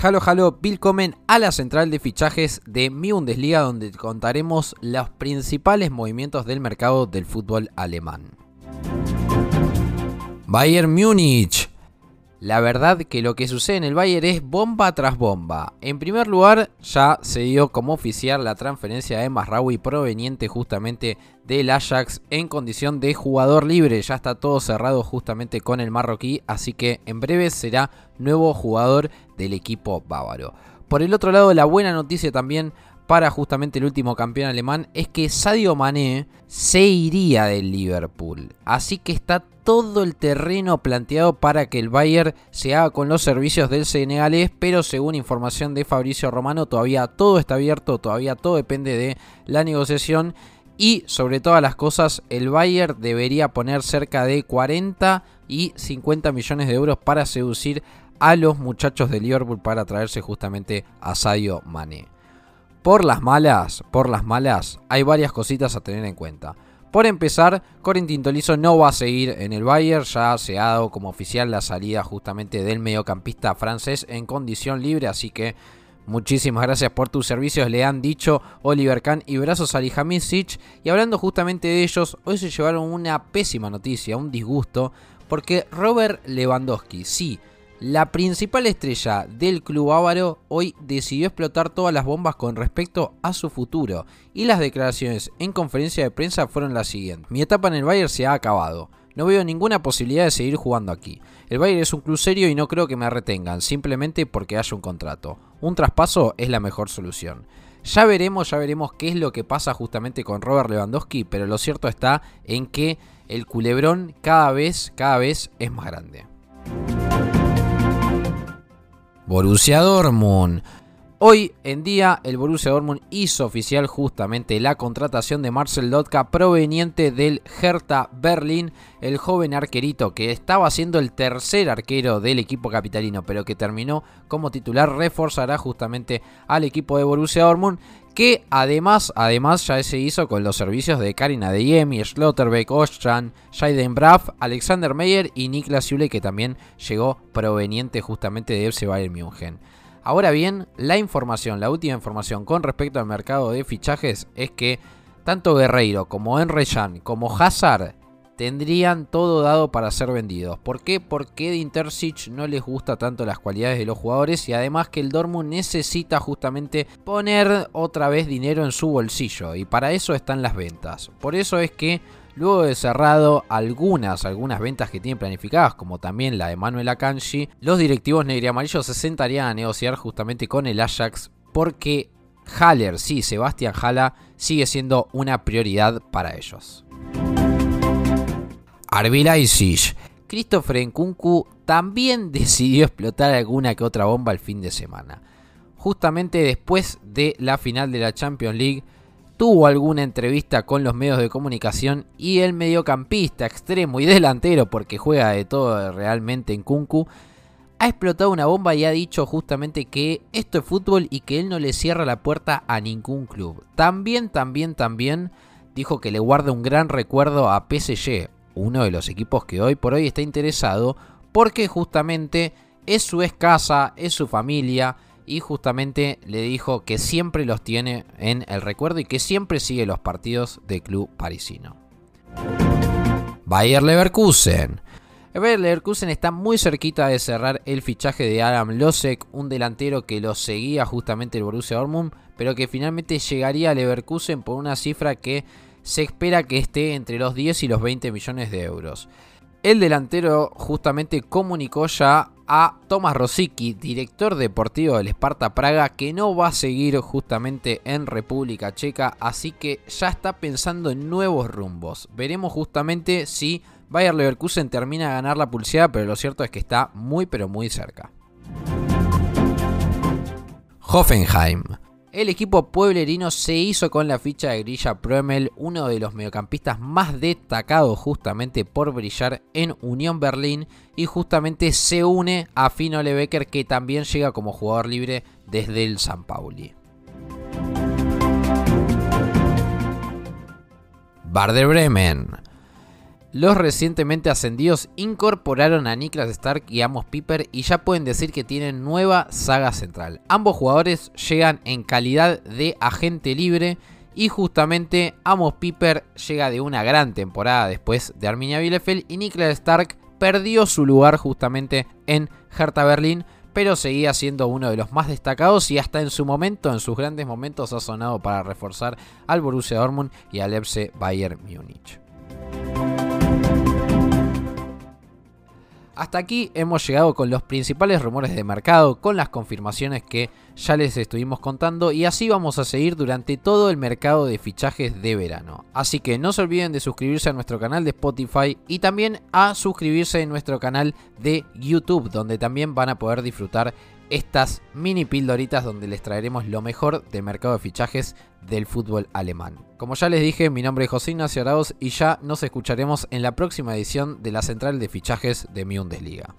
Halo Halo, willkommen a la central de fichajes de mi Bundesliga donde contaremos los principales movimientos del mercado del fútbol alemán. Bayern Múnich. La verdad que lo que sucede en el Bayern es bomba tras bomba. En primer lugar, ya se dio como oficial la transferencia de Masraoui proveniente justamente del Ajax en condición de jugador libre. Ya está todo cerrado justamente con el marroquí, así que en breve será nuevo jugador del equipo bávaro. Por el otro lado, la buena noticia también para justamente el último campeón alemán es que Sadio Mané se iría del Liverpool. Así que está todo el terreno planteado para que el Bayern se haga con los servicios del senegalés, pero según información de Fabricio Romano todavía todo está abierto, todavía todo depende de la negociación y sobre todas las cosas el Bayern debería poner cerca de 40 y 50 millones de euros para seducir a los muchachos de Liverpool para traerse justamente a Sadio Mané. Por las malas, por las malas, hay varias cositas a tener en cuenta. Por empezar, Tolizo no va a seguir en el Bayern, ya se ha dado como oficial la salida justamente del mediocampista francés en condición libre, así que muchísimas gracias por tus servicios, le han dicho Oliver Kahn y Brazos Salihamidzic. Y hablando justamente de ellos, hoy se llevaron una pésima noticia, un disgusto, porque Robert Lewandowski, sí, la principal estrella del club ávaro hoy decidió explotar todas las bombas con respecto a su futuro y las declaraciones en conferencia de prensa fueron las siguientes. Mi etapa en el Bayern se ha acabado. No veo ninguna posibilidad de seguir jugando aquí. El Bayern es un club serio y no creo que me retengan, simplemente porque haya un contrato. Un traspaso es la mejor solución. Ya veremos, ya veremos qué es lo que pasa justamente con Robert Lewandowski, pero lo cierto está en que el culebrón cada vez, cada vez es más grande. Borussia Dortmund. Hoy en día el Borussia Dortmund hizo oficial justamente la contratación de Marcel Dotka proveniente del Hertha Berlin, el joven arquerito que estaba siendo el tercer arquero del equipo capitalino pero que terminó como titular reforzará justamente al equipo de Borussia Dortmund que además, además ya se hizo con los servicios de Karina Deyemi, Schlotterbeck, Ostran, Jaden Braff, Alexander Meyer y Niklas Yule que también llegó proveniente justamente de FC Bayern München. Ahora bien, la información, la última información con respecto al mercado de fichajes es que tanto Guerreiro como Enre como Hazard tendrían todo dado para ser vendidos. ¿Por qué? Porque de Intersic no les gusta tanto las cualidades de los jugadores y además que el Dortmund necesita justamente poner otra vez dinero en su bolsillo y para eso están las ventas. Por eso es que luego de cerrado algunas, algunas ventas que tienen planificadas, como también la de Manuel Akanji, los directivos negriamarillos se sentarían a negociar justamente con el Ajax porque Haller, sí, Sebastián Hala, sigue siendo una prioridad para ellos. Arby Christopher Nkunku también decidió explotar alguna que otra bomba el fin de semana. Justamente después de la final de la Champions League, tuvo alguna entrevista con los medios de comunicación y el mediocampista, extremo y delantero, porque juega de todo realmente en Kunku, ha explotado una bomba y ha dicho justamente que esto es fútbol y que él no le cierra la puerta a ningún club. También, también, también dijo que le guarda un gran recuerdo a PSG, uno de los equipos que hoy por hoy está interesado porque justamente es su escasa, es su familia y justamente le dijo que siempre los tiene en el recuerdo y que siempre sigue los partidos del club parisino. Bayer Leverkusen. Bayer Leverkusen está muy cerquita de cerrar el fichaje de Adam Losek, un delantero que lo seguía justamente el Borussia Dortmund, pero que finalmente llegaría a Leverkusen por una cifra que se espera que esté entre los 10 y los 20 millones de euros. El delantero justamente comunicó ya a Tomás Rosicki, director deportivo del Sparta Praga, que no va a seguir justamente en República Checa, así que ya está pensando en nuevos rumbos. Veremos justamente si Bayer Leverkusen termina de ganar la pulseada, pero lo cierto es que está muy pero muy cerca. Hoffenheim. El equipo pueblerino se hizo con la ficha de Grilla Promel, uno de los mediocampistas más destacados justamente por brillar en Unión Berlín y justamente se une a Fino Lebecker que también llega como jugador libre desde el San Pauli. Barder Bremen. Los recientemente ascendidos incorporaron a Niklas Stark y Amos Piper y ya pueden decir que tienen nueva saga central. Ambos jugadores llegan en calidad de agente libre y justamente Amos Piper llega de una gran temporada después de Arminia Bielefeld y Niklas Stark perdió su lugar justamente en Hertha Berlín pero seguía siendo uno de los más destacados y hasta en su momento, en sus grandes momentos, ha sonado para reforzar al Borussia Dortmund y al FC Bayern Múnich. Hasta aquí hemos llegado con los principales rumores de mercado, con las confirmaciones que ya les estuvimos contando y así vamos a seguir durante todo el mercado de fichajes de verano. Así que no se olviden de suscribirse a nuestro canal de Spotify y también a suscribirse a nuestro canal de YouTube, donde también van a poder disfrutar estas mini pildoritas donde les traeremos lo mejor del mercado de fichajes del fútbol alemán. Como ya les dije, mi nombre es José Ignacio Arauz y ya nos escucharemos en la próxima edición de la central de fichajes de Bundesliga.